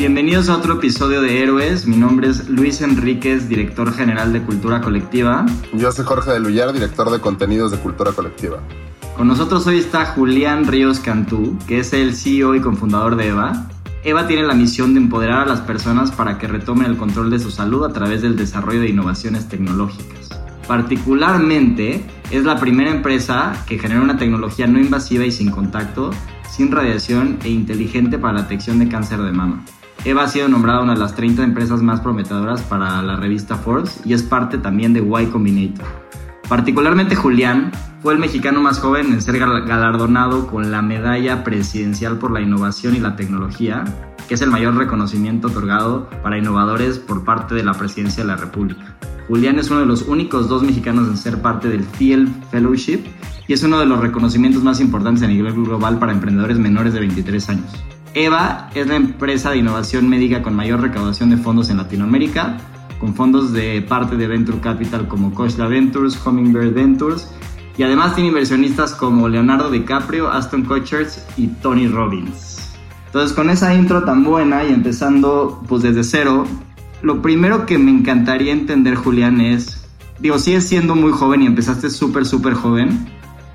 Bienvenidos a otro episodio de Héroes. Mi nombre es Luis Enríquez, director general de Cultura Colectiva. Yo soy Jorge de Lullar, director de contenidos de Cultura Colectiva. Con nosotros hoy está Julián Ríos Cantú, que es el CEO y cofundador de EVA. EVA tiene la misión de empoderar a las personas para que retomen el control de su salud a través del desarrollo de innovaciones tecnológicas. Particularmente, es la primera empresa que genera una tecnología no invasiva y sin contacto, sin radiación e inteligente para la detección de cáncer de mama. Eva ha sido nombrada una de las 30 empresas más prometedoras para la revista Forbes y es parte también de Y Combinator. Particularmente Julián fue el mexicano más joven en ser galardonado con la Medalla Presidencial por la Innovación y la Tecnología, que es el mayor reconocimiento otorgado para innovadores por parte de la Presidencia de la República. Julián es uno de los únicos dos mexicanos en ser parte del Thiel Fellowship y es uno de los reconocimientos más importantes a nivel global para emprendedores menores de 23 años. EVA es la empresa de innovación médica con mayor recaudación de fondos en Latinoamérica, con fondos de parte de Venture Capital como Coachla Ventures, Hummingbird Ventures, y además tiene inversionistas como Leonardo DiCaprio, Aston Kutcher y Tony Robbins. Entonces con esa intro tan buena y empezando pues desde cero, lo primero que me encantaría entender Julián es, digo, sigues siendo muy joven y empezaste súper, súper joven.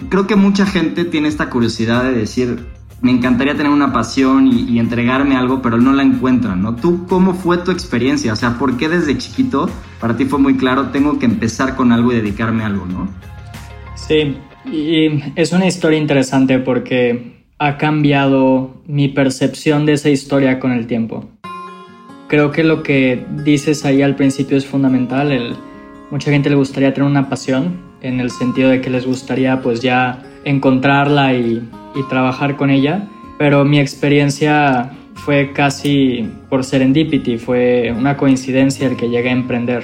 Creo que mucha gente tiene esta curiosidad de decir, me encantaría tener una pasión y, entregarme algo, pero no la encuentran, ¿no? ¿Tú cómo fue tu experiencia? O sea, ¿por qué desde chiquito para ti fue muy claro, tengo que empezar con algo y dedicarme a algo, ¿no? Sí, y es una historia interesante porque ha cambiado mi percepción de esa historia con el tiempo. Creo que lo que dices ahí al principio es fundamental. Mucha gente le gustaría tener una pasión en el sentido de que les gustaría pues ya encontrarla y y trabajar con ella, pero mi experiencia fue casi por serendipity, fue una coincidencia el que llegué a emprender.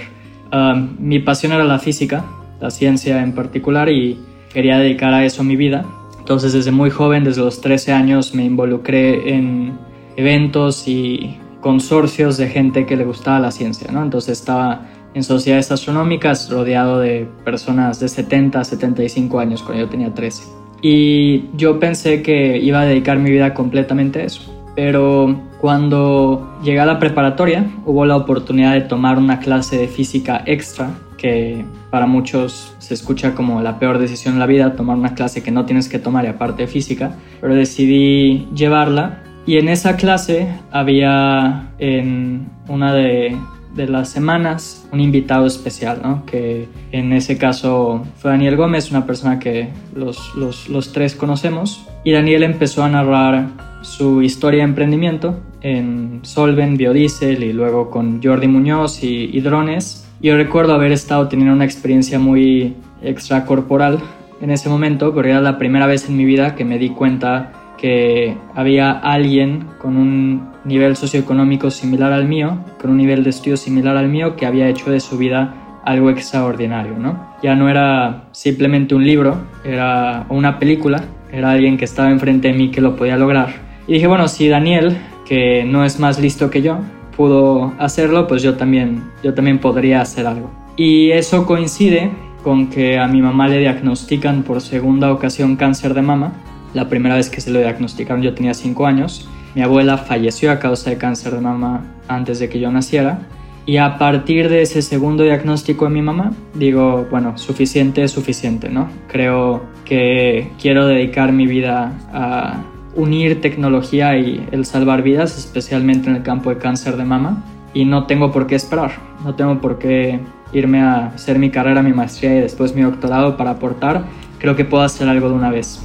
Um, mi pasión era la física, la ciencia en particular, y quería dedicar a eso mi vida. Entonces desde muy joven, desde los 13 años, me involucré en eventos y consorcios de gente que le gustaba la ciencia, ¿no? Entonces estaba en sociedades astronómicas rodeado de personas de 70 a 75 años cuando yo tenía 13. Y yo pensé que iba a dedicar mi vida completamente a eso. Pero cuando llegué a la preparatoria hubo la oportunidad de tomar una clase de física extra, que para muchos se escucha como la peor decisión en la vida, tomar una clase que no tienes que tomar y aparte de física, pero decidí llevarla. Y en esa clase había en una de de las semanas un invitado especial, ¿no? que en ese caso fue Daniel Gómez, una persona que los, los, los, tres conocemos, y Daniel empezó a narrar su historia de emprendimiento en Solven, Biodiesel y luego con Jordi Muñoz y, y drones. Yo recuerdo haber estado teniendo una experiencia muy extracorporal en ese momento, porque era la primera vez en mi vida que me di cuenta que había alguien con un nivel socioeconómico similar al mío, con un nivel de estudio similar al mío, que había hecho de su vida algo extraordinario, ¿no? Ya no era simplemente un libro, era una película, era alguien que estaba enfrente de mí que lo podía lograr. Y dije, bueno, si Daniel, que no es más listo que yo, pudo hacerlo, pues yo también, yo también podría hacer algo. Y eso coincide con que a mi mamá le diagnostican por segunda ocasión cáncer de mama la primera vez que se lo diagnosticaron yo tenía 5 años. Mi abuela falleció a causa de cáncer de mama antes de que yo naciera. Y a partir de ese segundo diagnóstico de mi mamá, digo, bueno, suficiente es suficiente, ¿no? Creo que quiero dedicar mi vida a unir tecnología y el salvar vidas, especialmente en el campo de cáncer de mama. Y no tengo por qué esperar, no tengo por qué irme a hacer mi carrera, mi maestría y después mi doctorado para aportar. Creo que puedo hacer algo de una vez.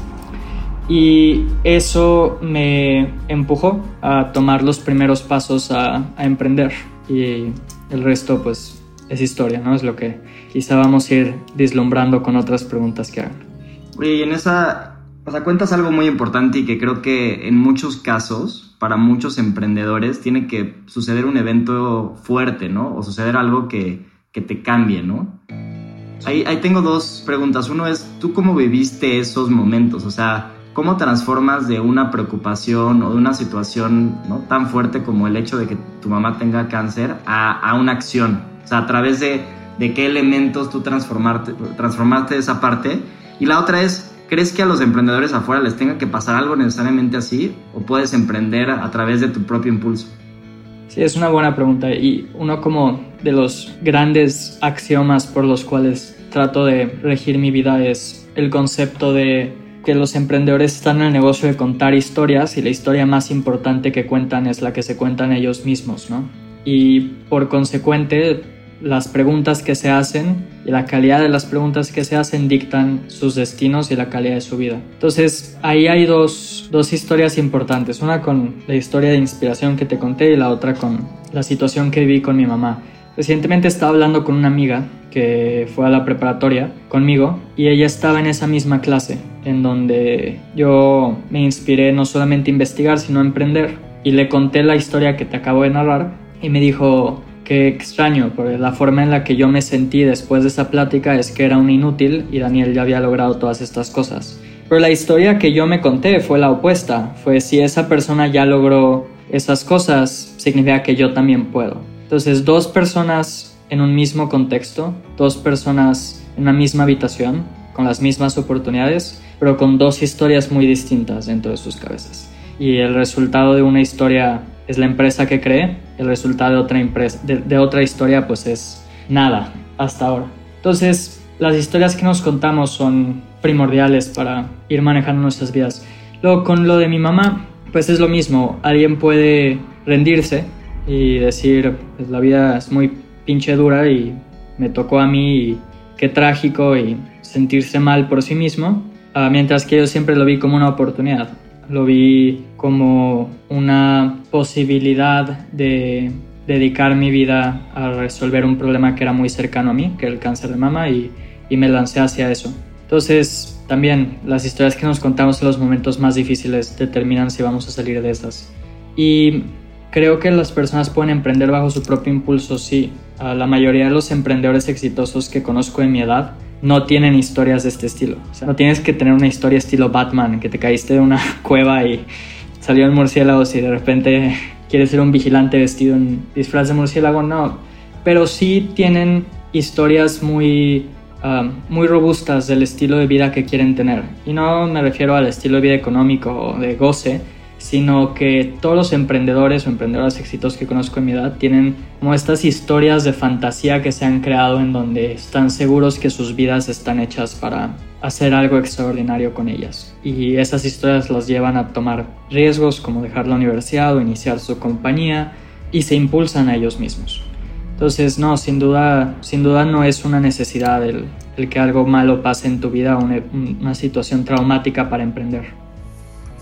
Y eso me empujó a tomar los primeros pasos a, emprender. Y el resto, pues, es historia, ¿no? Es lo que quizá vamos a ir deslumbrando con otras preguntas que hagan. Y en esa, o sea, cuentas algo muy importante y que creo que en muchos casos, para muchos emprendedores, tiene que suceder un evento fuerte, ¿no? O suceder algo que, que te cambie, ¿no? Ahí, ahí tengo dos preguntas. Uno es, ¿tú cómo viviste esos momentos? O sea, ¿Cómo transformas de una preocupación o de una situación ¿no? tan fuerte como el hecho de que tu mamá tenga cáncer a, una acción? O sea, a través de, de qué elementos tú transformarte, transformaste esa parte. Y la otra es, ¿crees que a los emprendedores afuera les tenga que pasar algo necesariamente así? ¿O puedes emprender a través de tu propio impulso? Sí, es una buena pregunta. Y uno como de los grandes axiomas por los cuales trato de regir mi vida es el concepto de que los emprendedores están en el negocio de contar historias y la historia más importante que cuentan es la que se cuentan ellos mismos, ¿no? Y por consecuente, las preguntas que se hacen y la calidad de las preguntas que se hacen dictan sus destinos y la calidad de su vida. Entonces, ahí hay dos, dos historias importantes, una con la historia de inspiración que te conté y la otra con la situación que viví con mi mamá. Recientemente estaba hablando con una amiga que fue a la preparatoria conmigo y ella estaba en esa misma clase en donde yo me inspiré no solamente a investigar sino a emprender y le conté la historia que te acabo de narrar y me dijo que extraño porque la forma en la que yo me sentí después de esa plática es que era un inútil y Daniel ya había logrado todas estas cosas. Pero la historia que yo me conté fue la opuesta, fue si esa persona ya logró esas cosas, significa que yo también puedo. Entonces, dos personas en un mismo contexto, dos personas en una misma habitación, con las mismas oportunidades, pero con dos historias muy distintas dentro de sus cabezas. Y el resultado de una historia es la empresa que cree, el resultado de otra, empresa, de, otra historia pues es nada hasta ahora. Entonces, las historias que nos contamos son primordiales para ir manejando nuestras vidas. Luego, con lo de mi mamá, pues es lo mismo. Alguien puede rendirse y decir, pues la vida es muy pinche dura y me tocó a mí y qué trágico y sentirse mal por sí mismo, ah, mientras que yo siempre lo vi como una oportunidad, lo vi como una posibilidad de dedicar mi vida a resolver un problema que era muy cercano a mí, que era el cáncer de mama, y, y me lancé hacia eso. Entonces, también las historias que nos contamos en los momentos más difíciles determinan si vamos a salir de estas. Y Creo que las personas pueden emprender bajo su propio impulso, sí. la mayoría de los emprendedores exitosos que conozco en mi edad no tienen historias de este estilo. O sea, no tienes que tener una historia estilo Batman, que te caíste de una cueva y salió el murciélago y de repente quieres ser un vigilante vestido en disfraz de murciélago, no. Pero sí tienen historias muy, ah, muy robustas del estilo de vida que quieren tener. Y no me refiero al estilo de vida económico o de goce, sino que todos los emprendedores o emprendedoras exitosos que conozco en mi edad tienen como estas historias de fantasía que se han creado en donde están seguros que sus vidas están hechas para hacer algo extraordinario con ellas. Y esas historias los llevan a tomar riesgos como dejar la universidad o iniciar su compañía y se impulsan a ellos mismos. Entonces, no, sin duda, sin duda no es una necesidad el, que algo malo pase en tu vida una situación traumática para emprender.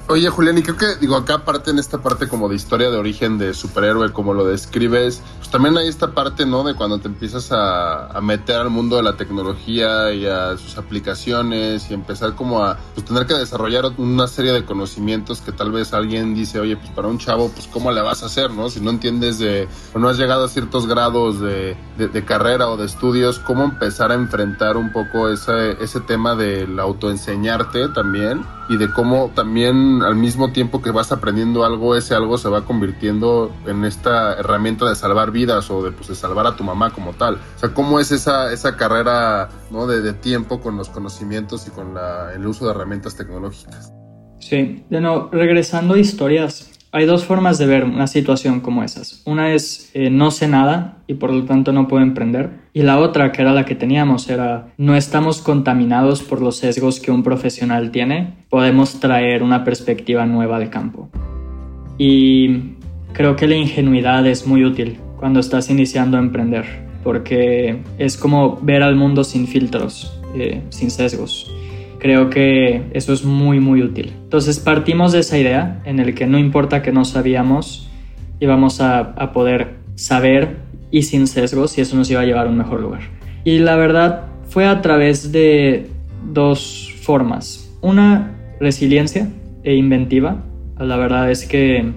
Oye, Julián, y creo que, digo, acá aparte en esta parte como de historia de origen de superhéroe, como lo describes, pues también hay esta parte, ¿no? De cuando te empiezas a, meter al mundo de la tecnología y a sus aplicaciones y empezar como a pues, tener que desarrollar una serie de conocimientos que tal vez alguien dice, oye, pues para un chavo, pues cómo le vas a hacer, ¿no? Si no entiendes de, o no has llegado a ciertos grados de, de, de carrera o de estudios, cómo empezar a enfrentar un poco ese, ese tema del autoenseñarte también y de cómo también al mismo tiempo que vas aprendiendo algo, ese algo se va convirtiendo en esta herramienta de salvar vidas o de, pues, de salvar a tu mamá como tal. O sea, cómo es esa, esa carrera ¿no? de, de tiempo con los conocimientos y con la, el uso de herramientas tecnológicas. Sí, de regresando a historias, hay dos formas de ver una situación como esas. Una es eh, no sé nada y por lo tanto no puedo emprender. Y la otra, que era la que teníamos, era no estamos contaminados por los sesgos que un profesional tiene. Podemos traer una perspectiva nueva al campo. Y creo que la ingenuidad es muy útil cuando estás iniciando a emprender, porque es como ver al mundo sin filtros, eh, sin sesgos creo que eso es muy muy útil. Entonces partimos de esa idea en el que no importa que no sabíamos, íbamos a, a poder saber y sin sesgos y eso nos iba a llevar a un mejor lugar. Y la verdad fue a través de dos formas. Una, resiliencia e inventiva. La verdad es que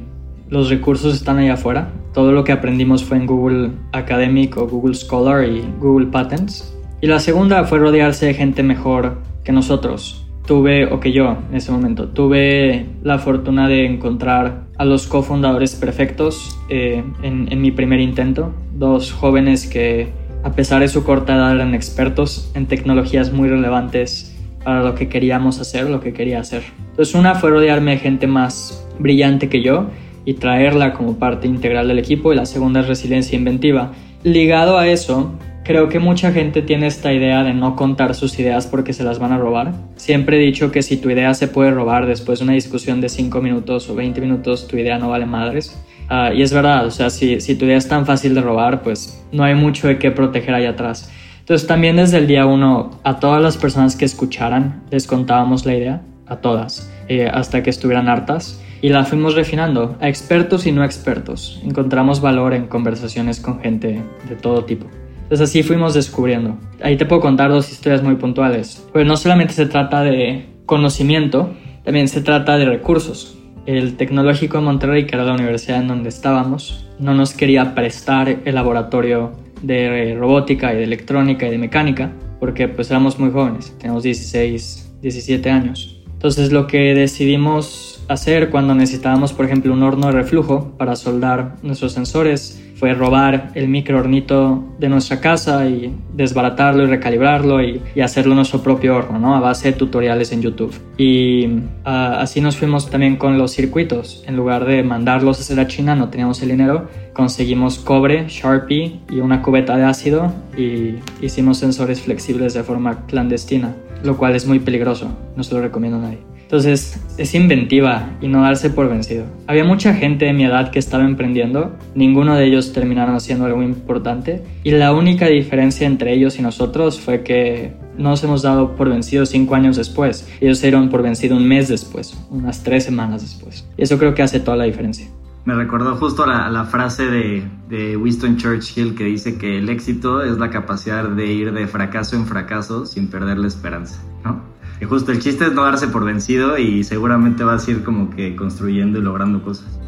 los recursos están ahí afuera. Todo lo que aprendimos fue en Google Academic o Google Scholar y Google Patents. Y la segunda fue rodearse de gente mejor que nosotros. Tuve, o que yo en ese momento, tuve la fortuna de encontrar a los cofundadores perfectos eh, en, en mi primer intento. Dos jóvenes que, a pesar de su corta edad, eran expertos en tecnologías muy relevantes para lo que queríamos hacer, lo que quería hacer. Entonces una fue rodearme de gente más brillante que yo y traerla como parte integral del equipo y la segunda es resiliencia inventiva. Ligado a eso, Creo que mucha gente tiene esta idea de no contar sus ideas porque se las van a robar. Siempre he dicho que si tu idea se puede robar después de una discusión de 5 minutos o 20 minutos, tu idea no vale madres. Uh, y es verdad, o sea, si, si tu idea es tan fácil de robar, pues no hay mucho de qué proteger ahí atrás. Entonces también desde el día uno, a todas las personas que escucharan, les contábamos la idea, a todas, eh, hasta que estuvieran hartas. Y la fuimos refinando a expertos y no expertos. Encontramos valor en conversaciones con gente de todo tipo. Entonces así fuimos descubriendo. Ahí te puedo contar dos historias muy puntuales. Pues no solamente se trata de conocimiento, también se trata de recursos. El Tecnológico de Monterrey, que era la universidad en donde estábamos, no nos quería prestar el laboratorio de robótica y de electrónica y de mecánica, porque pues éramos muy jóvenes, teníamos 16, 17 años. Entonces lo que decidimos hacer cuando necesitábamos, por ejemplo, un horno de reflujo para soldar nuestros sensores, fue robar el microhornito de nuestra casa y desbaratarlo y recalibrarlo y, y, hacerlo nuestro propio horno, ¿no? A base de tutoriales en YouTube. Y uh, así nos fuimos también con los circuitos. En lugar de mandarlos a hacer a China, no teníamos el dinero, conseguimos cobre, Sharpie y una cubeta de ácido y hicimos sensores flexibles de forma clandestina, lo cual es muy peligroso, no se lo recomiendo a nadie. Entonces es inventiva y no darse por vencido. Había mucha gente de mi edad que estaba emprendiendo, ninguno de ellos terminaron haciendo algo importante y la única diferencia entre ellos y nosotros fue que no nos hemos dado por vencido cinco años después, ellos se dieron por vencido un mes después, unas tres semanas después. Y eso creo que hace toda la diferencia. Me recordó justo la, la frase de, de, Winston Churchill que dice que el éxito es la capacidad de ir de fracaso en fracaso sin perder la esperanza, ¿no? Justo el chiste es no darse por vencido y seguramente vas a ir como que construyendo y logrando cosas.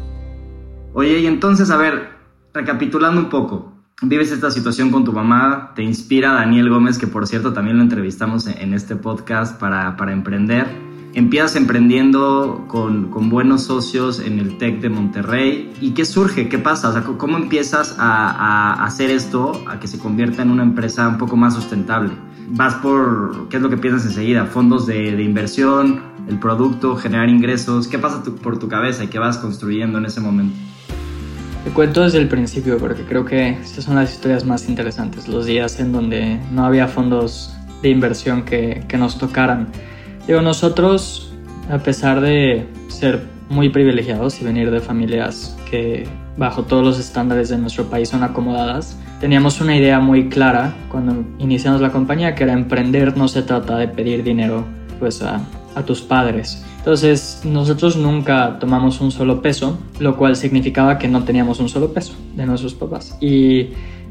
Oye, y entonces, a ver, recapitulando un poco, vives esta situación con tu mamá, te inspira Daniel Gómez, que por cierto también lo entrevistamos en este podcast para, para emprender. Empiezas emprendiendo con, con, buenos socios en el TEC de Monterrey. ¿Y qué surge? ¿Qué pasa? O ¿Cómo empiezas a hacer esto, a que se convierta en una empresa un poco más sustentable? Vas por, ¿qué es lo que piensas enseguida? Fondos de, de inversión, el producto, generar ingresos. ¿Qué pasa tu, por tu cabeza y qué vas construyendo en ese momento? Te cuento desde el principio porque creo que estas son las historias más interesantes, los días en donde no había fondos de inversión que, que nos tocaran. Digo, nosotros, a pesar de ser muy privilegiados y venir de familias que bajo todos los estándares de nuestro país son acomodadas, teníamos una idea muy clara cuando iniciamos la compañía que era emprender no se trata de pedir dinero pues a, a tus padres Entonces nosotros nunca tomamos un solo peso, lo cual significaba que no teníamos un solo peso de nuestros papás. Y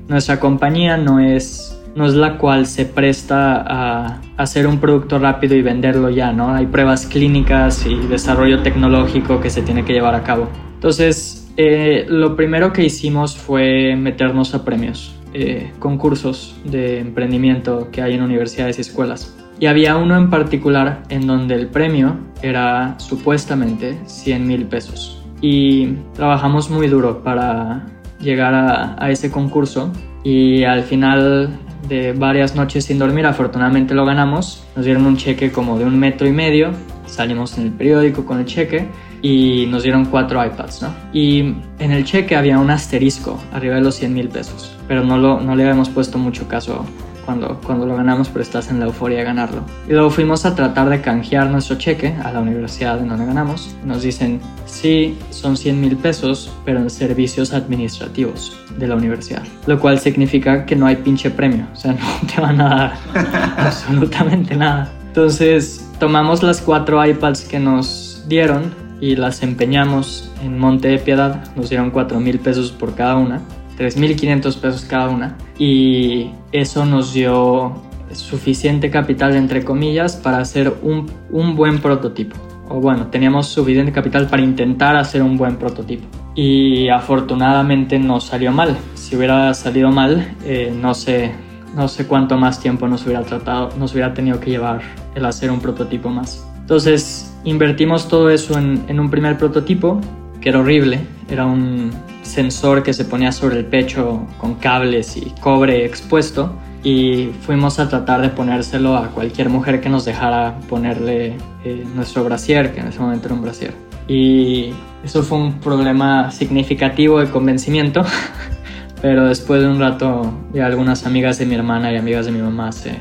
nuestra compañía no es no es la cual se presta a hacer un producto rápido y venderlo ya, ¿no? Hay pruebas clínicas y desarrollo tecnológico que se tiene que llevar a cabo. Entonces, eh, lo primero que hicimos fue meternos a premios, eh, concursos de emprendimiento que hay en universidades y escuelas. Y había uno en particular en donde el premio era supuestamente 100 mil pesos. Y trabajamos muy duro para llegar a, a ese concurso y al final de varias noches sin dormir, afortunadamente lo ganamos. Nos dieron un cheque como de un metro y medio, salimos en el periódico con el cheque y nos dieron cuatro iPads, ¿no? Y en el cheque había un asterisco arriba de los 100 mil pesos, pero no, lo, no le habíamos puesto mucho caso cuando, cuando lo ganamos, pero estás en la euforia de ganarlo. Y luego fuimos a tratar de canjear nuestro cheque a la universidad en donde ganamos. Nos dicen, sí, son 100 mil pesos, pero en servicios administrativos de la universidad. Lo cual significa que no hay pinche premio, o sea, no te van a dar absolutamente nada. Entonces tomamos las cuatro iPads que nos dieron y las empeñamos en Monte de Piedad. Nos dieron 4 mil pesos por cada una 3.500 pesos cada una. Y eso nos dio suficiente capital entre comillas para hacer un, un buen prototipo. O bueno teníamos suficiente capital para intentar hacer un buen prototipo. Y afortunadamente no salió mal. Si hubiera salido mal eh, no sé no sé cuánto más tiempo nos hubiera tratado nos hubiera tenido que llevar el hacer un prototipo más. Entonces invertimos todo eso en, un primer prototipo que era horrible era un sensor que se ponía sobre el pecho con cables y cobre expuesto y fuimos a tratar de ponérselo a cualquier mujer que nos dejara ponerle eh, nuestro brasier, que en ese momento era un brasier. Y eso fue un problema significativo de convencimiento, pero después de un rato ya algunas amigas de mi hermana y amigas de mi mamá se,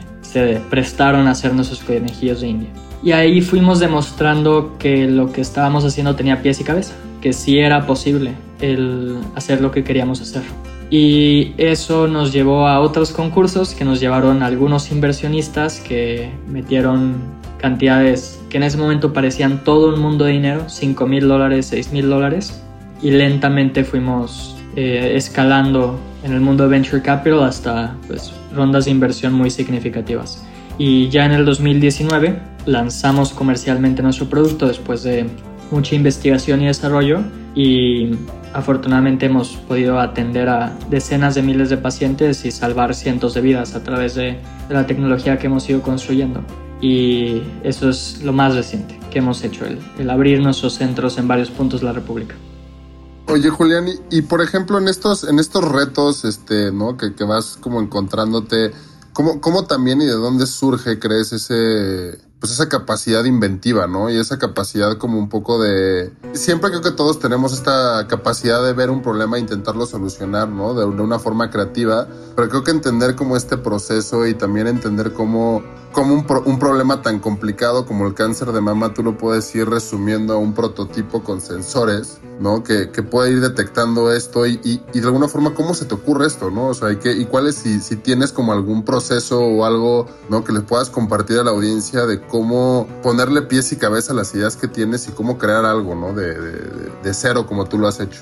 prestaron a hacer nuestros conejillos de India. Y ahí fuimos demostrando que lo que estábamos haciendo tenía pies y cabeza, que sí era posible el hacer lo que queríamos hacer. Y eso nos llevó a otros concursos que nos llevaron a algunos inversionistas que metieron cantidades que en ese momento parecían todo un mundo de dinero, 5 mil dólares, 6 mil dólares. Y lentamente fuimos eh, escalando en el mundo de Venture Capital hasta pues, rondas de inversión muy significativas. Y ya en el 2019 lanzamos comercialmente nuestro producto después de mucha investigación y desarrollo y afortunadamente hemos podido atender a decenas de miles de pacientes y salvar cientos de vidas a través de, la tecnología que hemos ido construyendo. Y eso es lo más reciente que hemos hecho, el, el abrir nuestros centros en varios puntos de la República. Oye, Julián, y, por ejemplo en estos, en estos retos este, ¿no? que, que vas como encontrándote, ¿cómo, ¿cómo también y de dónde surge, crees, ese, pues esa capacidad inventiva, ¿no? Y esa capacidad como un poco de... Siempre creo que todos tenemos esta capacidad de ver un problema e intentarlo solucionar, ¿no? De, una forma creativa, pero creo que entender como este proceso y también entender cómo, cómo un, un, problema tan complicado como el cáncer de mama tú lo puedes ir resumiendo a un prototipo con sensores, ¿no? Que, que puede ir detectando esto y, y, de alguna forma cómo se te ocurre esto, ¿no? O sea, y, que, y cuál es, si, si tienes como algún proceso o algo, ¿no? Que le puedas compartir a la audiencia de cómo ponerle pies y cabeza a las ideas que tienes y cómo crear algo, ¿no? De, de, de cero como tú lo has hecho.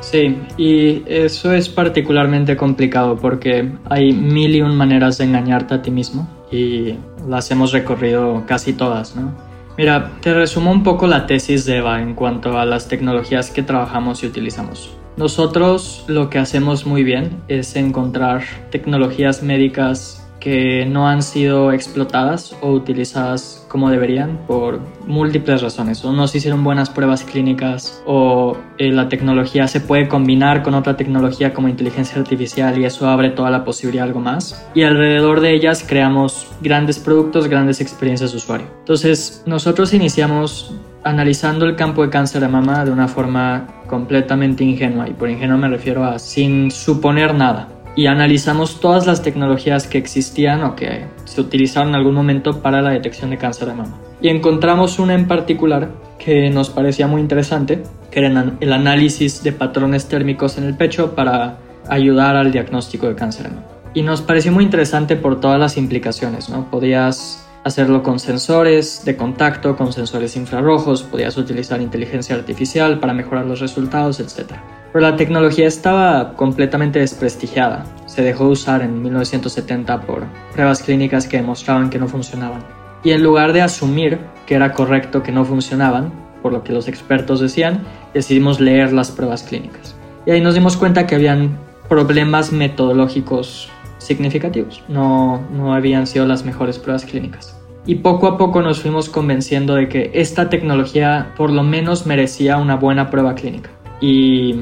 Sí, y eso es particularmente complicado porque hay mil y un maneras de engañarte a ti mismo y las hemos recorrido casi todas, ¿no? Mira, te resumo un poco la tesis de Eva en cuanto a las tecnologías que trabajamos y utilizamos. Nosotros lo que hacemos muy bien es encontrar tecnologías médicas que no han sido explotadas o utilizadas como deberían por múltiples razones. O no se hicieron buenas pruebas clínicas o eh, la tecnología se puede combinar con otra tecnología como inteligencia artificial y eso abre toda la posibilidad de algo más. Y alrededor de ellas creamos grandes productos, grandes experiencias de usuario. Entonces nosotros iniciamos analizando el campo de cáncer de mama de una forma completamente ingenua y por ingenua me refiero a sin suponer nada y analizamos todas las tecnologías que existían o que se utilizaron en algún momento para la detección de cáncer de mama. Y encontramos una en particular que nos parecía muy interesante, que era el análisis de patrones térmicos en el pecho para ayudar al diagnóstico de cáncer de mama. Y nos pareció muy interesante por todas las implicaciones, ¿no? Podías hacerlo con sensores de contacto, con sensores infrarrojos, podías utilizar inteligencia artificial para mejorar los resultados, etc. Pero la tecnología estaba completamente desprestigiada. Se dejó de usar en 1970 por pruebas clínicas que demostraban que no funcionaban. Y en lugar de asumir que era correcto que no funcionaban, por lo que los expertos decían, decidimos leer las pruebas clínicas. Y ahí nos dimos cuenta que habían problemas metodológicos significativos. No, no habían sido las mejores pruebas clínicas. Y poco a poco nos fuimos convenciendo de que esta tecnología por lo menos merecía una buena prueba clínica. Y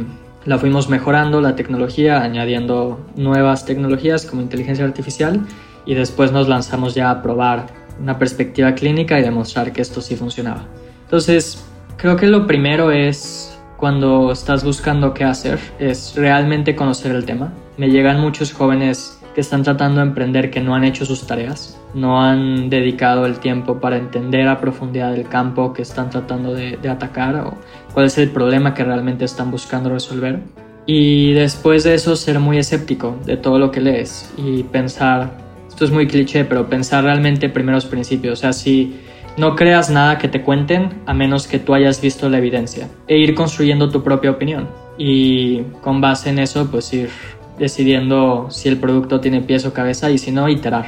la fuimos mejorando, la tecnología, añadiendo nuevas tecnologías como inteligencia artificial y después nos lanzamos ya a probar una perspectiva clínica y demostrar que esto sí funcionaba. Entonces, creo que lo primero es cuando estás buscando qué hacer, es realmente conocer el tema. Me llegan muchos jóvenes que están tratando de emprender que no han hecho sus tareas, no han dedicado el tiempo para entender a profundidad el campo que están tratando de, atacar o cuál es el problema que realmente están buscando resolver. Y después de eso ser muy escéptico de todo lo que lees y pensar, esto es muy cliché, pero pensar realmente primeros principios, o sea, si no creas nada que te cuenten a menos que tú hayas visto la evidencia e ir construyendo tu propia opinión y con base en eso pues ir decidiendo si el producto tiene pies o cabeza y si no, iterar.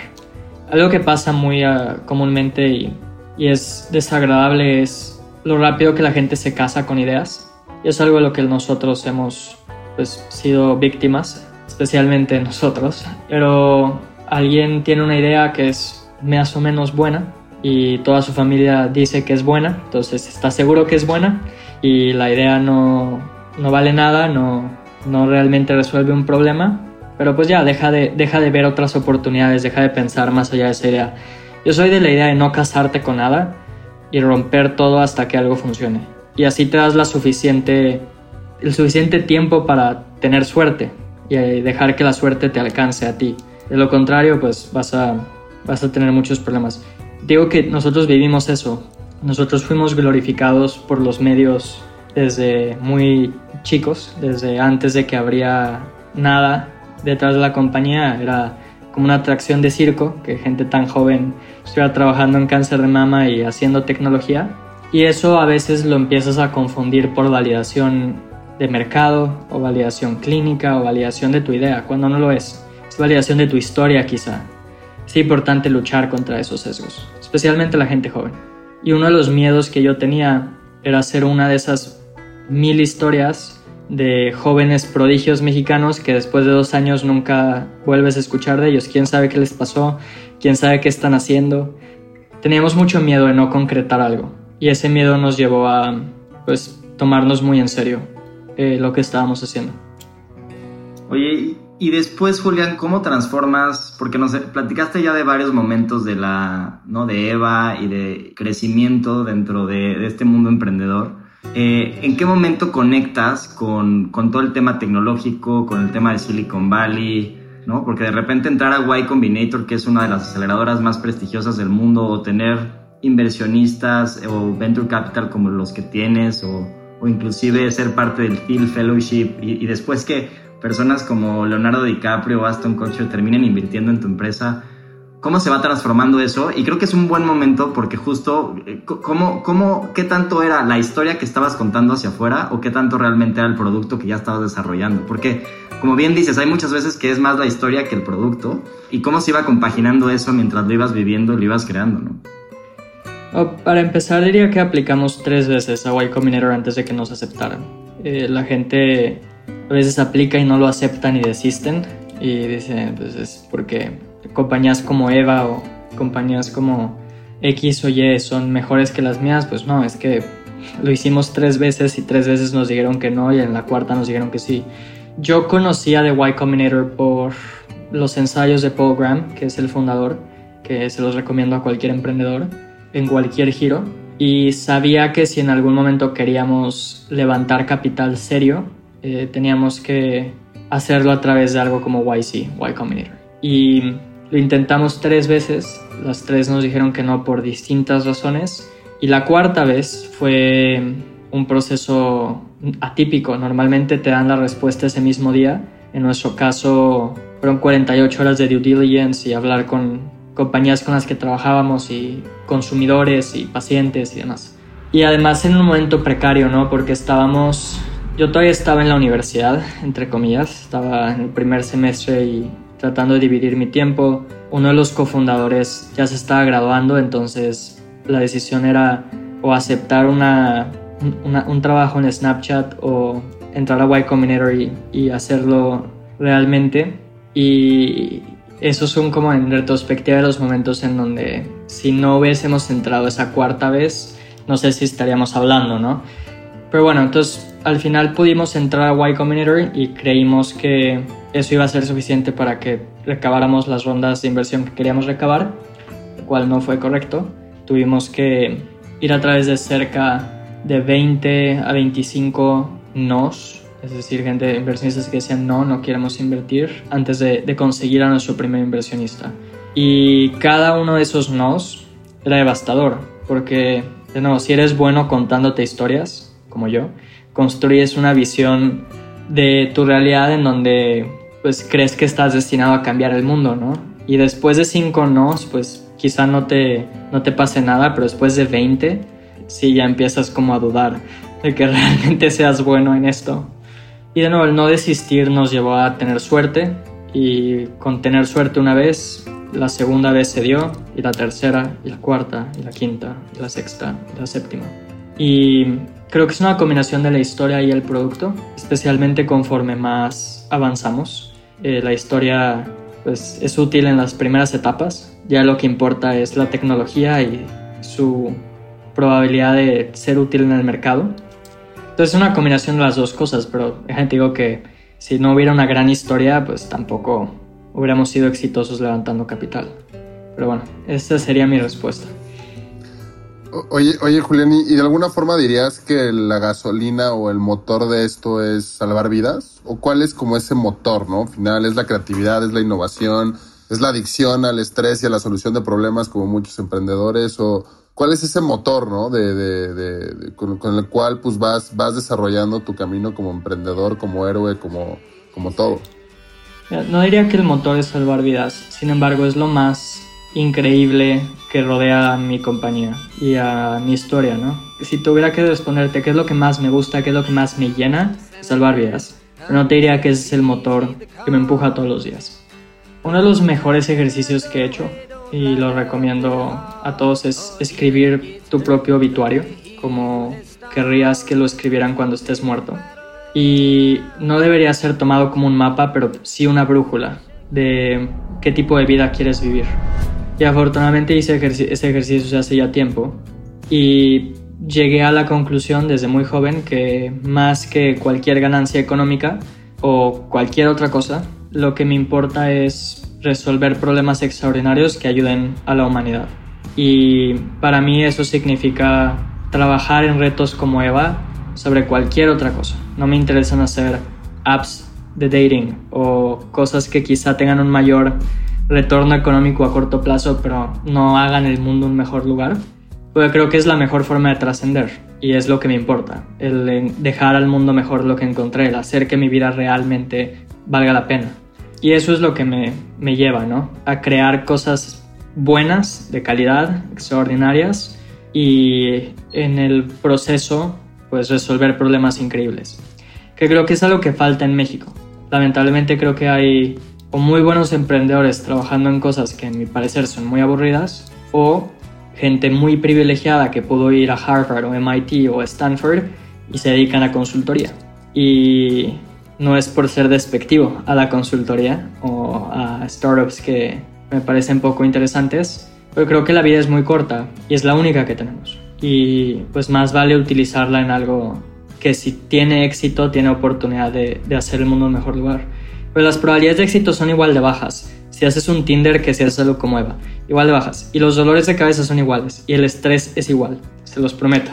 Algo que pasa muy ah, comúnmente y, es desagradable es lo rápido que la gente se casa con ideas. Y es algo de lo que nosotros hemos pues, sido víctimas, especialmente nosotros. Pero alguien tiene una idea que es más o menos buena y toda su familia dice que es buena, entonces está seguro que es buena y la idea no, no vale nada, no, no realmente resuelve un problema, pero pues ya deja de, deja de ver otras oportunidades, deja de pensar más allá de esa idea. Yo soy de la idea de no casarte con nada y romper todo hasta que algo funcione. Y así te das la suficiente, el suficiente tiempo para tener suerte y eh, dejar que la suerte te alcance a ti. De lo contrario, pues vas a, vas a tener muchos problemas. Digo que nosotros vivimos eso. Nosotros fuimos glorificados por los medios desde muy chicos, desde antes de que habría nada detrás de la compañía, era como una atracción de circo, que gente tan joven estuviera trabajando en cáncer de mama y haciendo tecnología. Y eso a veces lo empiezas a confundir por validación de mercado o validación clínica o validación de tu idea, cuando no lo es. Es validación de tu historia quizá. Es importante luchar contra esos sesgos, especialmente la gente joven. Y uno de los miedos que yo tenía era ser una de esas mil historias de jóvenes prodigios mexicanos que después de dos años nunca vuelves a escuchar de ellos. ¿Quién sabe qué les pasó? ¿Quién sabe qué están haciendo? Teníamos mucho miedo de no concretar algo y ese miedo nos llevó a pues tomarnos muy en serio eh, lo que estábamos haciendo. Oye, y después Julián, ¿cómo transformas? Porque nos platicaste ya de varios momentos de la, ¿no? De Eva y de crecimiento dentro de este mundo emprendedor. Eh, ¿En qué momento conectas con, con, todo el tema tecnológico, con el tema de Silicon Valley? ¿no? Porque de repente entrar a Y Combinator, que es una de las aceleradoras más prestigiosas del mundo, o tener inversionistas o venture capital como los que tienes, o, o inclusive ser parte del Phil Fellowship, y, después que personas como Leonardo DiCaprio o Aston Kutcher terminen invirtiendo en tu empresa, cómo se va transformando eso y creo que es un buen momento porque justo eh, cómo, cómo, qué tanto era la historia que estabas contando hacia afuera o qué tanto realmente era el producto que ya estabas desarrollando. Porque como bien dices, hay muchas veces que es más la historia que el producto y cómo se iba compaginando eso mientras lo ibas viviendo, lo ibas creando, ¿no? Oh, para empezar diría que aplicamos tres veces a Y Combinator antes de que nos aceptaran. Eh, la gente a veces aplica y no lo aceptan y desisten y dicen pues es porque compañías como Eva o compañías como X o Y son mejores que las mías, pues no, es que lo hicimos tres veces y tres veces nos dijeron que no y en la cuarta nos dijeron que sí. Yo conocía de Y Combinator por los ensayos de Paul Graham, que es el fundador, que se los recomiendo a cualquier emprendedor en cualquier giro. Y sabía que si en algún momento queríamos levantar capital serio, eh, teníamos que hacerlo a través de algo como YC, Y Combinator. Y lo intentamos tres veces, las tres nos dijeron que no por distintas razones y la cuarta vez fue un proceso atípico. Normalmente te dan la respuesta ese mismo día. En nuestro caso fueron 48 horas de due diligence y hablar con, compañías con las que trabajábamos y consumidores y pacientes y demás. Y además en un momento precario, ¿no? Porque estábamos, yo todavía estaba en la universidad, entre comillas, estaba en el primer semestre y tratando de dividir mi tiempo. Uno de los cofundadores ya se estaba graduando, entonces la decisión era o aceptar una, un trabajo en Snapchat o entrar a Y Combinator y, y hacerlo realmente. Y esos son como en retrospectiva los momentos en donde si no hubiésemos entrado esa cuarta vez, no sé si estaríamos hablando, ¿no? Pero bueno, entonces al final pudimos entrar a Y Combinator y creímos que eso iba a ser suficiente para que recabáramos las rondas de inversión que queríamos recabar, lo cual no fue correcto. Tuvimos que ir a través de cerca de 20 a 25 nos, es decir, gente, inversionistas que decían no, no queremos invertir antes de, conseguir a nuestro primer inversionista. Y cada uno de esos nos era devastador, porque, de si eres bueno contándote historias, como yo, construyes una visión de tu realidad en donde pues crees que estás destinado a cambiar el mundo, ¿no? Y después de cinco nos, pues quizá no te, no te pase nada, pero después de 20, sí ya empiezas como a dudar de que realmente seas bueno en esto. Y de nuevo, el no desistir nos llevó a tener suerte y con tener suerte una vez, la segunda vez se dio y la tercera y la cuarta y la quinta y la sexta y la séptima. Y creo que es una combinación de la historia y el producto, especialmente conforme más avanzamos. Eh, la historia pues, es útil en las primeras etapas, ya lo que importa es la tecnología y su probabilidad de ser útil en el mercado. Entonces es una combinación de las dos cosas, pero gente digo que si no hubiera una gran historia, pues tampoco hubiéramos sido exitosos levantando capital. Pero bueno, esa sería mi respuesta. Oye, oye Julián, ¿y de alguna forma dirías que la gasolina o el motor de esto es salvar vidas? ¿O cuál es como ese motor, no? Al final es la creatividad, es la innovación, es la adicción al estrés y a la solución de problemas como muchos emprendedores o cuál es ese motor, ¿no? De, de, de, con, con, el cual pues vas, vas desarrollando tu camino como emprendedor, como héroe, como, como todo. No diría que el motor es salvar vidas, sin embargo es lo más increíble que rodea a mi compañía y a mi historia, ¿no? Si tuviera que responderte qué es lo que más me gusta, qué es lo que más me llena, salvar vidas. Pero no te diría que es el motor que me empuja todos los días. Uno de los mejores ejercicios que he hecho y lo recomiendo a todos es escribir tu propio obituario, como querrías que lo escribieran cuando estés muerto. Y no debería ser tomado como un mapa, pero sí una brújula de qué tipo de vida quieres vivir. Y afortunadamente hice ese ejercicio hace ya tiempo y llegué a la conclusión desde muy joven que más que cualquier ganancia económica o cualquier otra cosa, lo que me importa es resolver problemas extraordinarios que ayuden a la humanidad. Y para mí eso significa trabajar en retos como Eva sobre cualquier otra cosa. No me interesan hacer apps de dating o cosas que quizá tengan un mayor retorno económico a corto plazo, pero no hagan el mundo un mejor lugar, porque creo que es la mejor forma de trascender y es lo que me importa, el dejar al mundo mejor lo que encontré, el hacer que mi vida realmente valga la pena. Y eso es lo que me, me lleva, ¿no? A crear cosas buenas, de calidad, extraordinarias y en el proceso pues resolver problemas increíbles. Que creo que es algo que falta en México. Lamentablemente creo que hay o muy buenos emprendedores trabajando en cosas que en mi parecer son muy aburridas, o gente muy privilegiada que pudo ir a Harvard o MIT o Stanford y se dedican a consultoría. Y no es por ser despectivo a la consultoría o a startups que me parecen poco interesantes, pero creo que la vida es muy corta y es la única que tenemos. Y pues más vale utilizarla en algo que si tiene éxito tiene oportunidad de, de hacer el mundo un mejor lugar. Pero las probabilidades de éxito son igual de bajas. Si haces un Tinder que si haces algo como Eva, igual de bajas. Y los dolores de cabeza son iguales. Y el estrés es igual, se los prometo.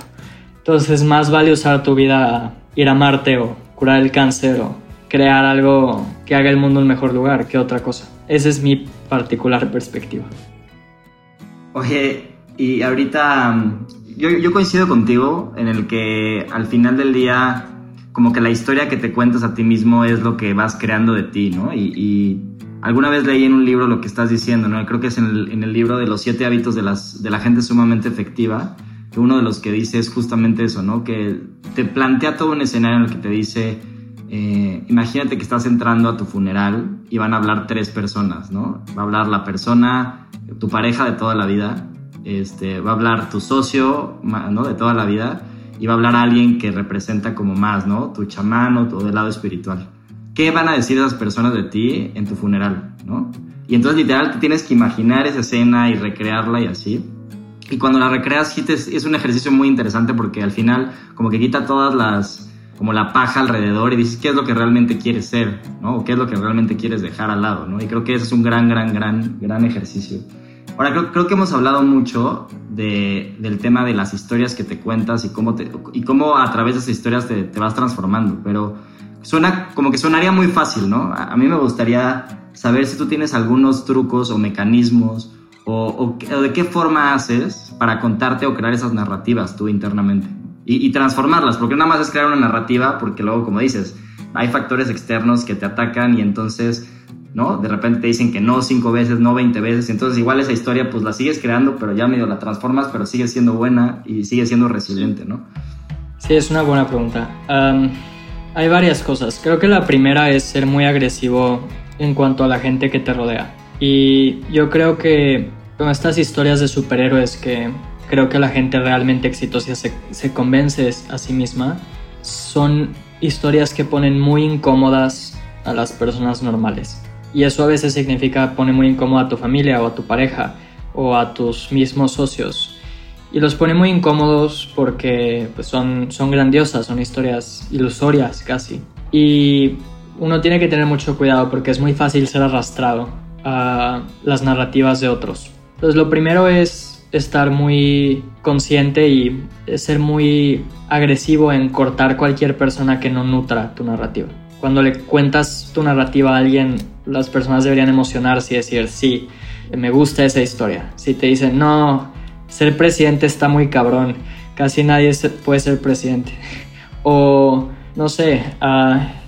Entonces más vale usar tu vida a ir a Marte o curar el cáncer o crear algo que haga el mundo un mejor lugar que otra cosa. Esa es mi particular perspectiva. Oye, y ahorita yo, yo coincido contigo en el que al final del día como que la historia que te cuentas a ti mismo es lo que vas creando de ti, ¿no? Y, alguna vez leí en un libro lo que estás diciendo, ¿no? Creo que es en el, libro de los siete hábitos de, las, de la gente sumamente efectiva, que uno de los que dice es justamente eso, ¿no? Que te plantea todo un escenario en el que te dice, eh, imagínate que estás entrando a tu funeral y van a hablar tres personas, ¿no? Va a hablar la persona, tu pareja de toda la vida, este, va a hablar tu socio, ¿no? De toda la vida, y va a hablar alguien que representa como más, ¿no? Tu chamán o, tu, del lado espiritual. ¿qué van a decir esas personas de ti en tu funeral? ¿no? Y entonces literal te tienes que imaginar esa escena y recrearla y así. Y cuando la recreas es un ejercicio muy interesante porque al final como que quita todas las, como la paja alrededor y dices qué es lo que realmente quieres ser, ¿no? O qué es lo que realmente quieres dejar al lado, ¿no? Y creo que ese es un gran, gran, gran, gran ejercicio. Ahora, creo, creo que hemos hablado mucho de, del tema de las historias que te cuentas y cómo, te, y cómo a través de esas historias te, te vas transformando, pero suena como que sonaría muy fácil, ¿no? A mí me gustaría saber si tú tienes algunos trucos o mecanismos o, de qué forma haces para contarte o crear esas narrativas tú internamente y, transformarlas, porque nada más es crear una narrativa, porque luego, como dices, hay factores externos que te atacan y entonces, ¿no? De repente te dicen que no cinco veces, no 20 veces, entonces igual esa historia pues la sigues creando, pero ya medio la transformas, pero sigue siendo buena y sigue siendo resiliente, ¿no? Sí, es una buena pregunta. Hay varias cosas. Creo que la primera es ser muy agresivo en cuanto a la gente que te rodea. Y yo creo que con estas historias de superhéroes que creo que la gente realmente exitosa se, se convence a sí misma, son historias que ponen muy incómodas a las personas normales. Y eso a veces significa poner muy incómoda a tu familia o a tu pareja o a tus mismos socios y los pone muy incómodos porque pues, son, son grandiosas, son historias ilusorias casi. Y uno tiene que tener mucho cuidado porque es muy fácil ser arrastrado a las narrativas de otros. Entonces lo primero es estar muy consciente y ser muy agresivo en cortar cualquier persona que no nutra tu narrativa. Cuando le cuentas tu narrativa a alguien, las personas deberían emocionarse y decir, sí, me gusta esa historia. Si te dicen, no, ser presidente está muy cabrón, casi nadie puede ser presidente. O, no sé,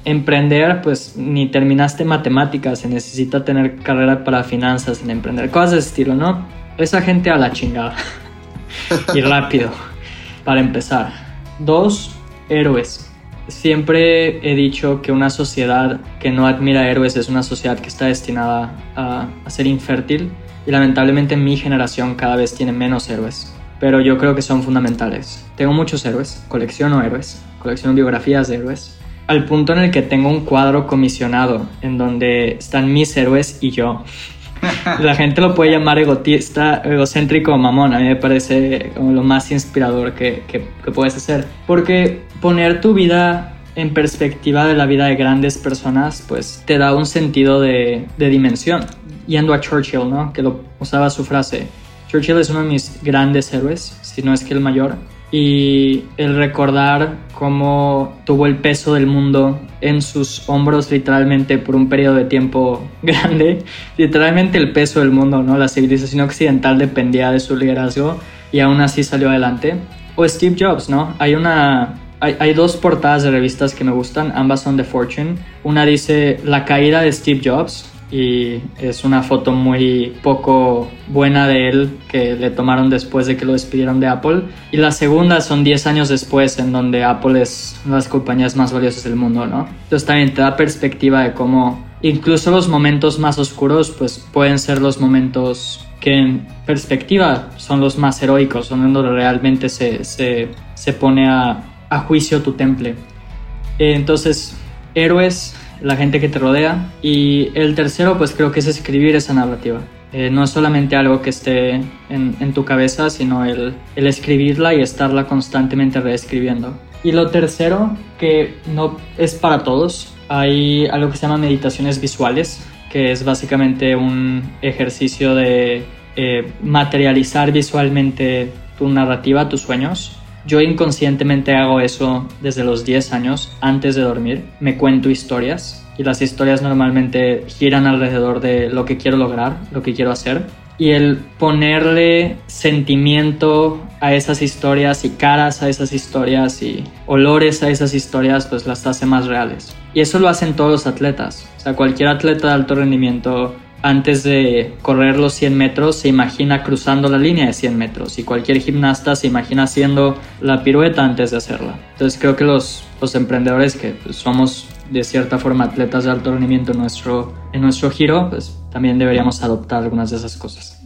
emprender, pues ni terminaste matemáticas, se necesita tener carrera para finanzas en emprender, cosas de estilo, ¿no? Esa gente a la chingada. y rápido, para empezar. Dos, héroes. Siempre he dicho que una sociedad que no admira héroes es una sociedad que está destinada a, a ser infértil y lamentablemente mi generación cada vez tiene menos héroes, pero yo creo que son fundamentales. Tengo muchos héroes, colecciono héroes, colecciono biografías de héroes, al punto en el que tengo un cuadro comisionado en donde están mis héroes y yo. La gente lo puede llamar egotista, egocéntrico o mamón. A mí me parece como lo más inspirador que, que, que, puedes hacer. Porque poner tu vida en perspectiva de la vida de grandes personas, pues te da un sentido de, de dimensión yendo a Churchill, ¿no? Que lo usaba su frase. Churchill es uno de mis grandes héroes, si no es que el mayor. Y el recordar cómo tuvo el peso del mundo en sus hombros literalmente por un periodo de tiempo grande, literalmente el peso del mundo, ¿no? La civilización occidental dependía de su liderazgo y aún así salió adelante. O Steve Jobs, ¿no? Hay una hay, hay, dos portadas de revistas que me gustan, ambas son de Fortune. Una dice La caída de Steve Jobs y es una foto muy poco buena de él que le tomaron después de que lo despidieron de Apple. Y la segunda son 10 años después en donde Apple es una de las compañías más valiosas del mundo, ¿no? Entonces también te da perspectiva de cómo incluso los momentos más oscuros pues pueden ser los momentos que en perspectiva son los más heroicos, son donde realmente se, se, se pone a, a juicio tu temple. Entonces, héroes la gente que te rodea. Y el tercero, pues creo que es escribir esa narrativa. Eh, no es solamente algo que esté en, tu cabeza, sino el, el, escribirla y estarla constantemente reescribiendo. Y lo tercero, que no es para todos, hay algo que se llama meditaciones visuales, que es básicamente un ejercicio de eh, materializar visualmente tu narrativa, tus sueños, yo inconscientemente hago eso desde los 10 años, antes de dormir. Me cuento historias y las historias normalmente giran alrededor de lo que quiero lograr, lo que quiero hacer. Y el ponerle sentimiento a esas historias y caras a esas historias y olores a esas historias, pues las hace más reales. Y eso lo hacen todos los atletas. O sea, cualquier atleta de alto rendimiento antes de correr los 100 metros se imagina cruzando la línea de 100 metros y cualquier gimnasta se imagina haciendo la pirueta antes de hacerla. Entonces creo que los, los emprendedores que pues, somos de cierta forma atletas de alto rendimiento en nuestro, en nuestro giro, pues también deberíamos adoptar algunas de esas cosas.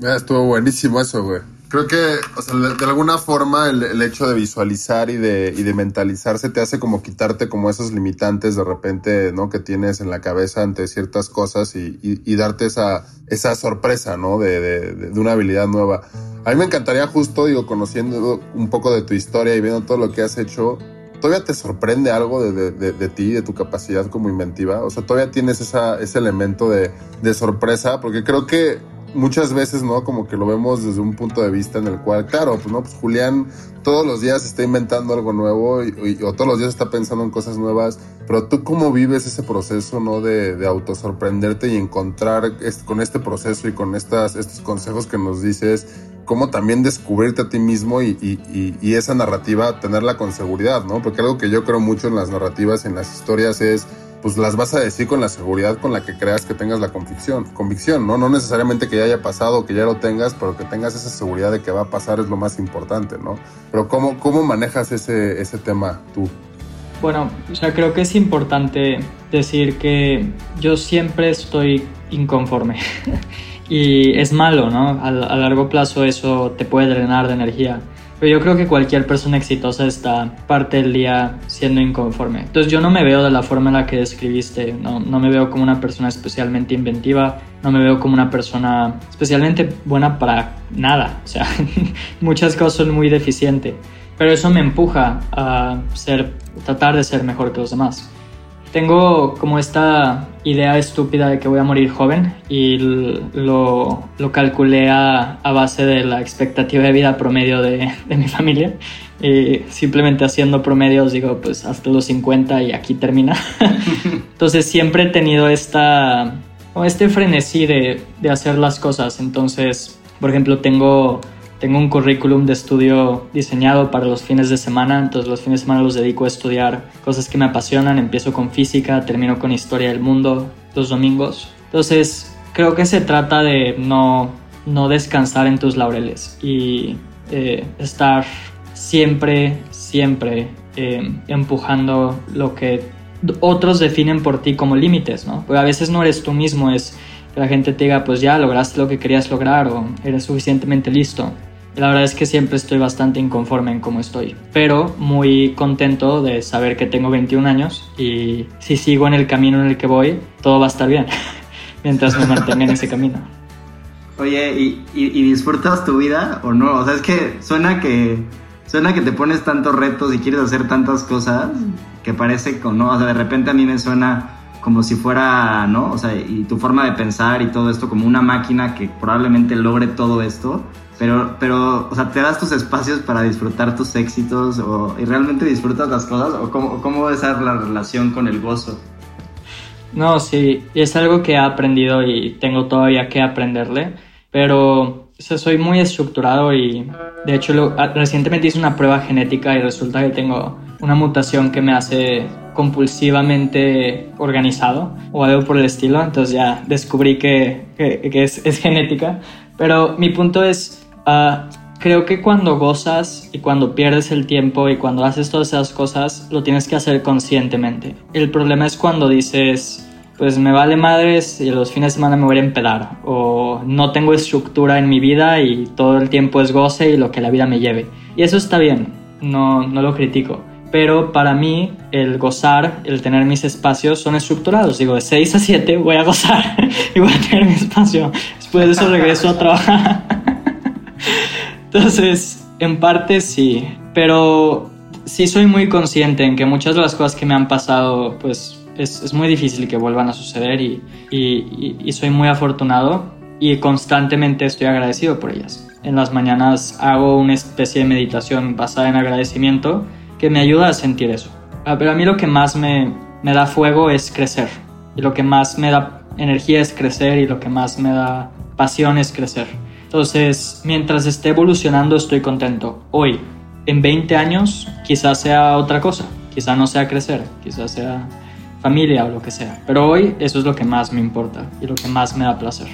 estuvo buenísimo eso, güey. Creo que, o sea, de, alguna forma el, hecho de visualizar y de, y de mentalizarse te hace como quitarte como esos limitantes de repente, ¿no? Que tienes en la cabeza ante ciertas cosas y, y, darte esa, esa sorpresa, ¿no? De, de, de, una habilidad nueva. A mí me encantaría justo, digo, conociendo un poco de tu historia y viendo todo lo que has hecho, ¿todavía te sorprende algo de, ti, de tu capacidad como inventiva? O sea, ¿todavía tienes esa, ese elemento de sorpresa? Porque creo que muchas veces, ¿no? Como que lo vemos desde un punto de vista en el cual, claro, pues no, pues Julián todos los días está inventando algo nuevo y, o todos los días está pensando en cosas nuevas, pero tú cómo vives ese proceso, ¿no? De, de autosorprenderte y encontrar con este proceso y con estas, estos consejos que nos dices, cómo también descubrirte a ti mismo y, y, y esa narrativa tenerla con seguridad, ¿no? Porque algo que yo creo mucho en las narrativas, en las historias es pues las vas a decir con la seguridad con la que creas que tengas la convicción, convicción, ¿no? No necesariamente que ya haya pasado, que ya lo tengas, pero que tengas esa seguridad de que va a pasar es lo más importante, ¿no? Pero ¿cómo, cómo manejas ese, ese tema tú? Bueno, o sea, creo que es importante decir que yo siempre estoy inconforme. y es malo, ¿no? a largo plazo eso te puede drenar de energía. Pero yo creo que cualquier persona exitosa está parte del día siendo inconforme. Entonces yo no me veo de la forma en la que describiste, no, no me veo como una persona especialmente inventiva, no me veo como una persona especialmente buena para nada. O sea, muchas cosas son muy deficiente. Pero eso me empuja a ser, tratar de ser mejor que los demás. Tengo como esta idea estúpida de que voy a morir joven y lo, lo calculé a, a, base de la expectativa de vida promedio de, de, mi familia. Y simplemente haciendo promedios digo, pues hasta los 50 y aquí termina. Entonces siempre he tenido esta, este frenesí de, de hacer las cosas. Entonces, por ejemplo, tengo tengo un currículum de estudio diseñado para los fines de semana, entonces los fines de semana los dedico a estudiar cosas que me apasionan. Empiezo con física, termino con historia del mundo los domingos. Entonces creo que se trata de no, no descansar en tus laureles y eh, estar siempre, siempre eh, empujando lo que otros definen por ti como límites, ¿no? Porque a veces no eres tú mismo, es que la gente te diga, pues ya lograste lo que querías lograr o eres suficientemente listo. La verdad es que siempre estoy bastante inconforme en cómo estoy, pero muy contento de saber que tengo 21 años y si sigo en el camino en el que voy, todo va a estar bien, mientras me mantenga en ese camino. Oye, ¿y, ¿y, disfrutas tu vida o no? O sea, es que suena que suena que te pones tantos retos y quieres hacer tantas cosas que parece que no, o sea, de repente a mí me suena como si fuera, ¿no? O sea, y tu forma de pensar y todo esto como una máquina que probablemente logre todo esto, pero, pero, o sea, ¿te das tus espacios para disfrutar tus éxitos o, y realmente disfrutas las cosas? ¿O cómo, cómo es la relación con el gozo? No, sí, es algo que he aprendido y tengo todavía que aprenderle, pero o sea, soy muy estructurado y de hecho recientemente hice una prueba genética y resulta que tengo una mutación que me hace compulsivamente organizado o algo por el estilo, entonces ya descubrí que, que, que es, es genética, pero mi punto es Ah, creo que cuando gozas y cuando pierdes el tiempo y cuando haces todas esas cosas, lo tienes que hacer conscientemente. El problema es cuando dices, pues me vale madres y los fines de semana me voy a empedar o no tengo estructura en mi vida y todo el tiempo es goce y lo que la vida me lleve. Y eso está bien, no, no lo critico. Pero para mí el gozar, el tener mis espacios son estructurados. Digo, de 6 a 7 voy a gozar y voy a tener mi espacio. Después de eso regreso a trabajar. Entonces, en parte sí, pero sí soy muy consciente en que muchas de las cosas que me han pasado, pues es, muy difícil que vuelvan a suceder y, soy muy afortunado y constantemente estoy agradecido por ellas. En las mañanas hago una especie de meditación basada en agradecimiento que me ayuda a sentir eso. Ah, pero a mí lo que más me da fuego es crecer y lo que más me da energía es crecer y lo que más me da pasión es crecer. Entonces, mientras esté evolucionando, estoy contento. Hoy, en 20 años, quizás sea otra cosa. Quizás no sea crecer, quizás sea familia o lo que sea. Pero hoy eso es lo que más me importa y lo que más me da placer.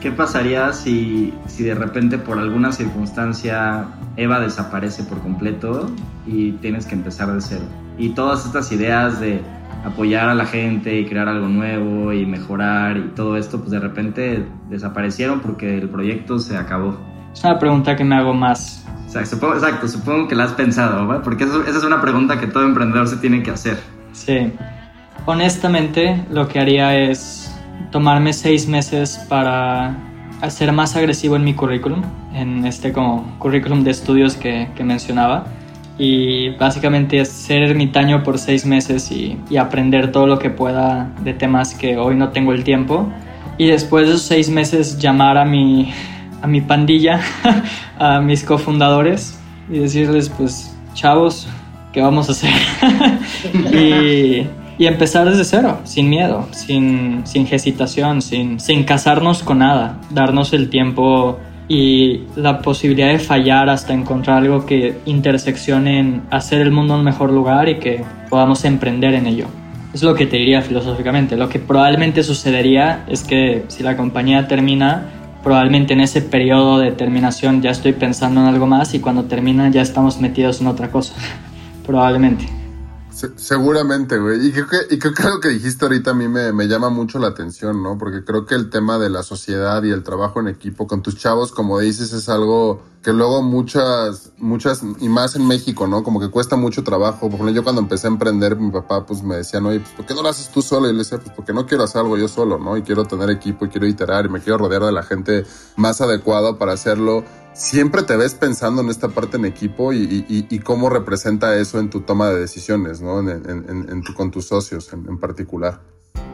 ¿Qué pasaría si, si de repente por alguna circunstancia Eva desaparece por completo y tienes que empezar de cero? Y todas estas ideas de apoyar a la gente y crear algo nuevo y mejorar y todo esto, pues de repente desaparecieron porque el proyecto se acabó. Es una pregunta que me hago más. Exacto, supongo, exacto, supongo que la has pensado, ¿verdad? Porque esa es una pregunta que todo emprendedor se tiene que hacer. Sí. Honestamente, lo que haría es tomarme seis meses para ser más agresivo en mi currículum, en este como currículum de estudios que, que mencionaba. Y básicamente ser ermitaño por seis meses y, y, aprender todo lo que pueda de temas que hoy no tengo el tiempo. Y después de esos seis meses llamar a mi, a mi pandilla, a mis cofundadores y decirles, pues, chavos, ¿qué vamos a hacer? y y empezar desde cero, sin miedo, sin, sin hesitación, sin, sin casarnos con nada, darnos el tiempo y la posibilidad de fallar hasta encontrar algo que interseccione en hacer el mundo un mejor lugar y que podamos emprender en ello. Es lo que te diría filosóficamente. Lo que probablemente sucedería es que si la compañía termina, probablemente en ese periodo de terminación ya estoy pensando en algo más y cuando termina ya estamos metidos en otra cosa. probablemente seguramente, güey. Y creo, que, y creo que lo que dijiste ahorita a mí me, me, llama mucho la atención, ¿no? Porque creo que el tema de la sociedad y el trabajo en equipo con tus chavos, como dices, es algo que luego muchas, muchas, y más en México, ¿no? Como que cuesta mucho trabajo. Por ejemplo, yo cuando empecé a emprender, mi papá pues me decía, no, pues ¿por qué no lo haces tú solo? Y le decía, pues porque no quiero hacer algo yo solo, ¿no? Y quiero tener equipo y quiero iterar y me quiero rodear de la gente más adecuada para hacerlo siempre te ves pensando en esta parte en equipo y, cómo representa eso en tu toma de decisiones, ¿no? En, con tus socios en, particular.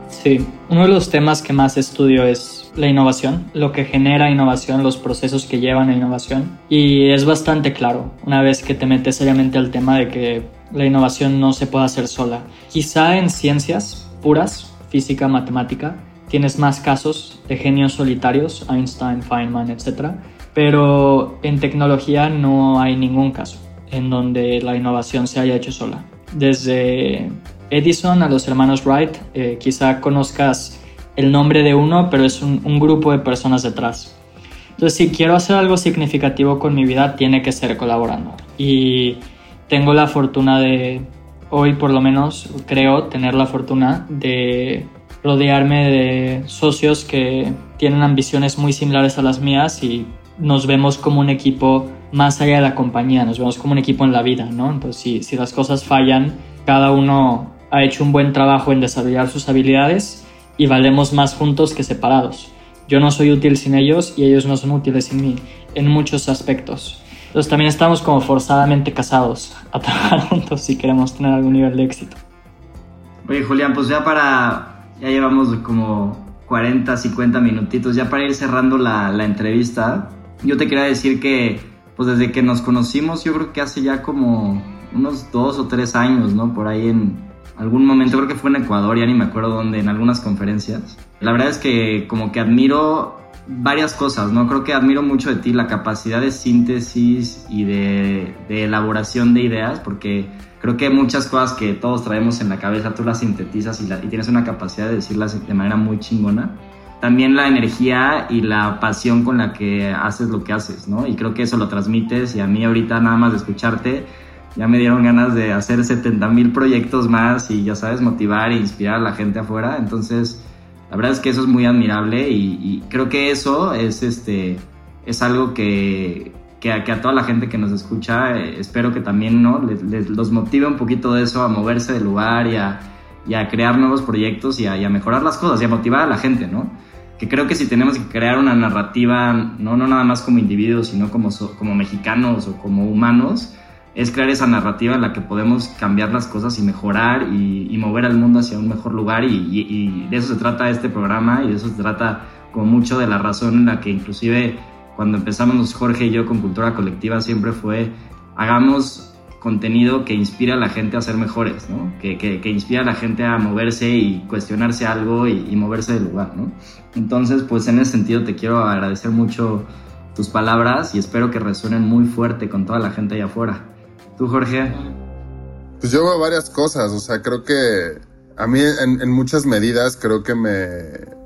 Sí, uno de los temas que más estudio es la innovación, lo que genera innovación, los procesos que llevan a innovación. Y es bastante claro, una vez que te metes seriamente al tema de que la innovación no se puede hacer sola. Quizá en ciencias puras, física, matemática, tienes más casos de genios solitarios, Einstein, Feynman, etc pero en tecnología no hay ningún caso en donde la innovación se haya hecho sola. Desde Edison a los hermanos Wright, eh, quizá conozcas el nombre de uno, pero es un, un, grupo de personas detrás. Entonces, si quiero hacer algo significativo con mi vida, tiene que ser colaborando. Y tengo la fortuna de, hoy por lo menos, creo tener la fortuna de rodearme de socios que tienen ambiciones muy similares a las mías y nos vemos como un equipo más allá de la compañía, nos vemos como un equipo en la vida, ¿no? Entonces, si, si las cosas fallan, cada uno ha hecho un buen trabajo en desarrollar sus habilidades y valemos más juntos que separados. Yo no soy útil sin ellos y ellos no son útiles sin mí, en muchos aspectos. Entonces también estamos como forzadamente casados a trabajar juntos si queremos tener algún nivel de éxito. Oye Julián, pues ya para, ya llevamos como 40, 50 minutitos, ya para ir cerrando la, la entrevista, yo te quería decir que, pues desde que nos conocimos, yo creo que hace ya como unos dos o tres años, ¿no? Por ahí en algún momento, creo que fue en Ecuador, ya ni me acuerdo dónde, en algunas conferencias. La verdad es que como que admiro varias cosas, ¿no? Creo que admiro mucho de ti la capacidad de síntesis y de, elaboración de ideas, porque creo que muchas cosas que todos traemos en la cabeza, tú las sintetizas y tienes una capacidad de decirlas de manera muy chingona también la energía y la pasión con la que haces lo que haces, ¿no? Y creo que eso lo transmites y a mí ahorita nada más de escucharte ya me dieron ganas de hacer 70 mil proyectos más y ya sabes, motivar e inspirar a la gente afuera. Entonces, la verdad es que eso es muy admirable y, creo que eso es, este, es algo que, que, a toda la gente que nos escucha, eh, espero que también ¿no? Les, los motive un poquito de eso a moverse del lugar y a, y a crear nuevos proyectos y a, y a mejorar las cosas y a motivar a la gente, ¿no? Que creo que si tenemos que crear una narrativa, no, no nada más como individuos, sino como, como mexicanos o como humanos, es crear esa narrativa en la que podemos cambiar las cosas y mejorar y, mover al mundo hacia un mejor lugar. Y, y, de eso se trata este programa y de eso se trata como mucho de la razón en la que inclusive cuando empezamos Jorge y yo con Cultura Colectiva siempre fue hagamos contenido que inspira a la gente a ser mejores, ¿no? Que, que, inspira a la gente a moverse y cuestionarse algo y, y, moverse del lugar, ¿no? Entonces, pues en ese sentido te quiero agradecer mucho tus palabras y espero que resuenen muy fuerte con toda la gente allá afuera. ¿Tú, Jorge? Pues yo veo varias cosas, o sea, creo que a mí en, en muchas medidas creo que me,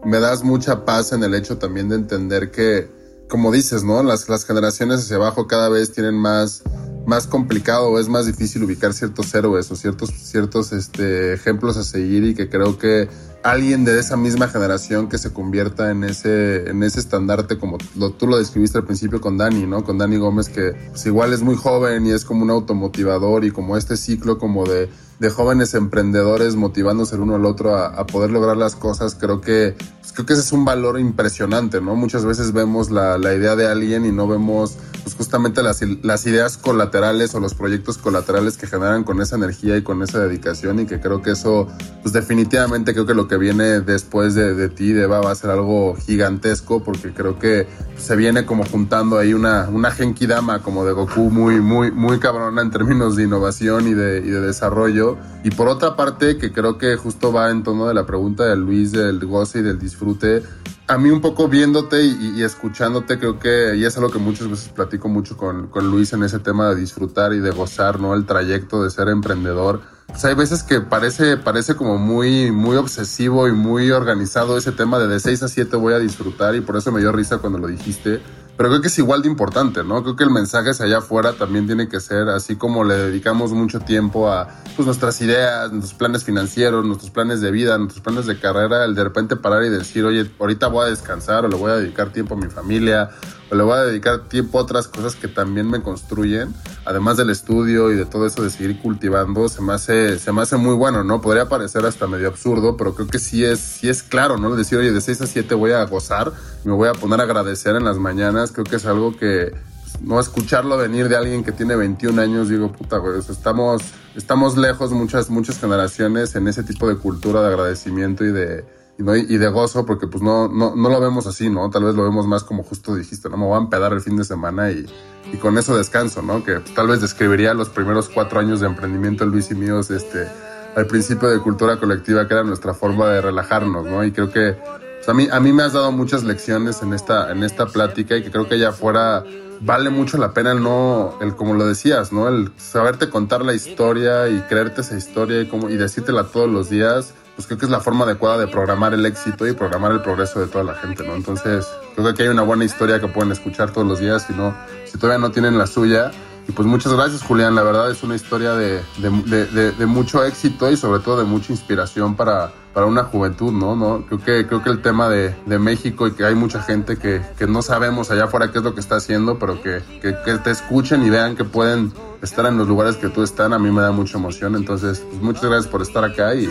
me das mucha paz en el hecho también de entender que, como dices, ¿no? Las, las generaciones hacia abajo cada vez tienen más más complicado es más difícil ubicar ciertos héroes o ciertos, ciertos este, ejemplos a seguir y que creo que alguien de esa misma generación que se convierta en ese, en ese estandarte como lo, tú lo describiste al principio con Dani, ¿no? Con Dani Gómez que pues, igual es muy joven y es como un automotivador y como este ciclo como de de jóvenes emprendedores motivándose el uno al otro a, poder lograr las cosas, creo que, pues, creo que ese es un valor impresionante, ¿no? Muchas veces vemos la, la idea de alguien y no vemos pues, justamente las, las, ideas colaterales o los proyectos colaterales que generan con esa energía y con esa dedicación y que creo que eso, pues definitivamente creo que lo que viene después de, de ti, de va a ser algo gigantesco porque creo que se viene como juntando ahí una, una Genki Dama como de Goku muy, muy, muy cabrona en términos de innovación y de, y de desarrollo y por otra parte, que creo que justo va en tono de la pregunta de Luis del goce y del disfrute, a mí un poco viéndote y, escuchándote, creo que, y es algo que muchas veces platico mucho con, con, Luis en ese tema de disfrutar y de gozar, ¿no? El trayecto de ser emprendedor. Pues hay veces que parece, parece como muy, muy obsesivo y muy organizado ese tema de de 6 a 7 voy a disfrutar y por eso me dio risa cuando lo dijiste pero creo que es igual de importante, ¿no? Creo que el mensaje hacia allá afuera también tiene que ser así como le dedicamos mucho tiempo a pues, nuestras ideas, nuestros planes financieros, nuestros planes de vida, nuestros planes de carrera, el de repente parar y decir, oye, ahorita voy a descansar o le voy a dedicar tiempo a mi familia le voy a dedicar tiempo a otras cosas que también me construyen, además del estudio y de todo eso de seguir cultivando, se me hace, se me hace muy bueno, ¿no? Podría parecer hasta medio absurdo, pero creo que sí es, sí es claro, ¿no? Decir, oye, de 6 a 7 voy a gozar, me voy a poner a agradecer en las mañanas, creo que es algo que pues, no escucharlo venir de alguien que tiene 21 años, digo, puta, güey, estamos, estamos lejos muchas, muchas generaciones en ese tipo de cultura de agradecimiento y de, y, de gozo, porque pues no, no, no lo vemos así, ¿no? Tal vez lo vemos más como justo dijiste, ¿no? Me voy a empedar el fin de semana y, y con eso descanso, ¿no? Que tal vez describiría los primeros cuatro años de emprendimiento Luis y míos, este, al principio de cultura colectiva, que era nuestra forma de relajarnos, ¿no? Y creo que pues, a, mí, a mí me has dado muchas lecciones en esta, en esta plática y que creo que allá afuera vale mucho la pena el no, el como lo decías, ¿no? El saberte contar la historia y creerte esa historia y, como, y decírtela todos los días pues creo que es la forma adecuada de programar el éxito y programar el progreso de toda la gente, ¿no? Entonces, creo que aquí hay una buena historia que pueden escuchar todos los días, si, no, si todavía no tienen la suya. Y pues muchas gracias, Julián. La verdad es una historia de, de, de, mucho éxito y sobre todo de mucha inspiración para, para una juventud, ¿no? ¿no? Creo, que, creo que el tema de, México y que hay mucha gente que, que, no sabemos allá afuera qué es lo que está haciendo, pero que, que, que, te escuchen y vean que pueden estar en los lugares que tú están, a mí me da mucha emoción. Entonces, pues muchas gracias por estar acá y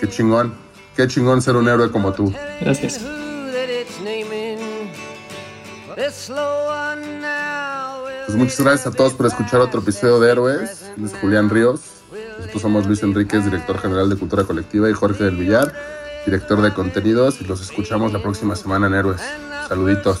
Qué chingón. Qué chingón ser un héroe como tú. Gracias. Pues muchas gracias a todos por escuchar otro episodio de Héroes. Es Julián Ríos. Nosotros somos Luis Enríquez, director general de Cultura Colectiva, y Jorge del Villar, director de contenidos. Y los escuchamos la próxima semana en Héroes. Saluditos.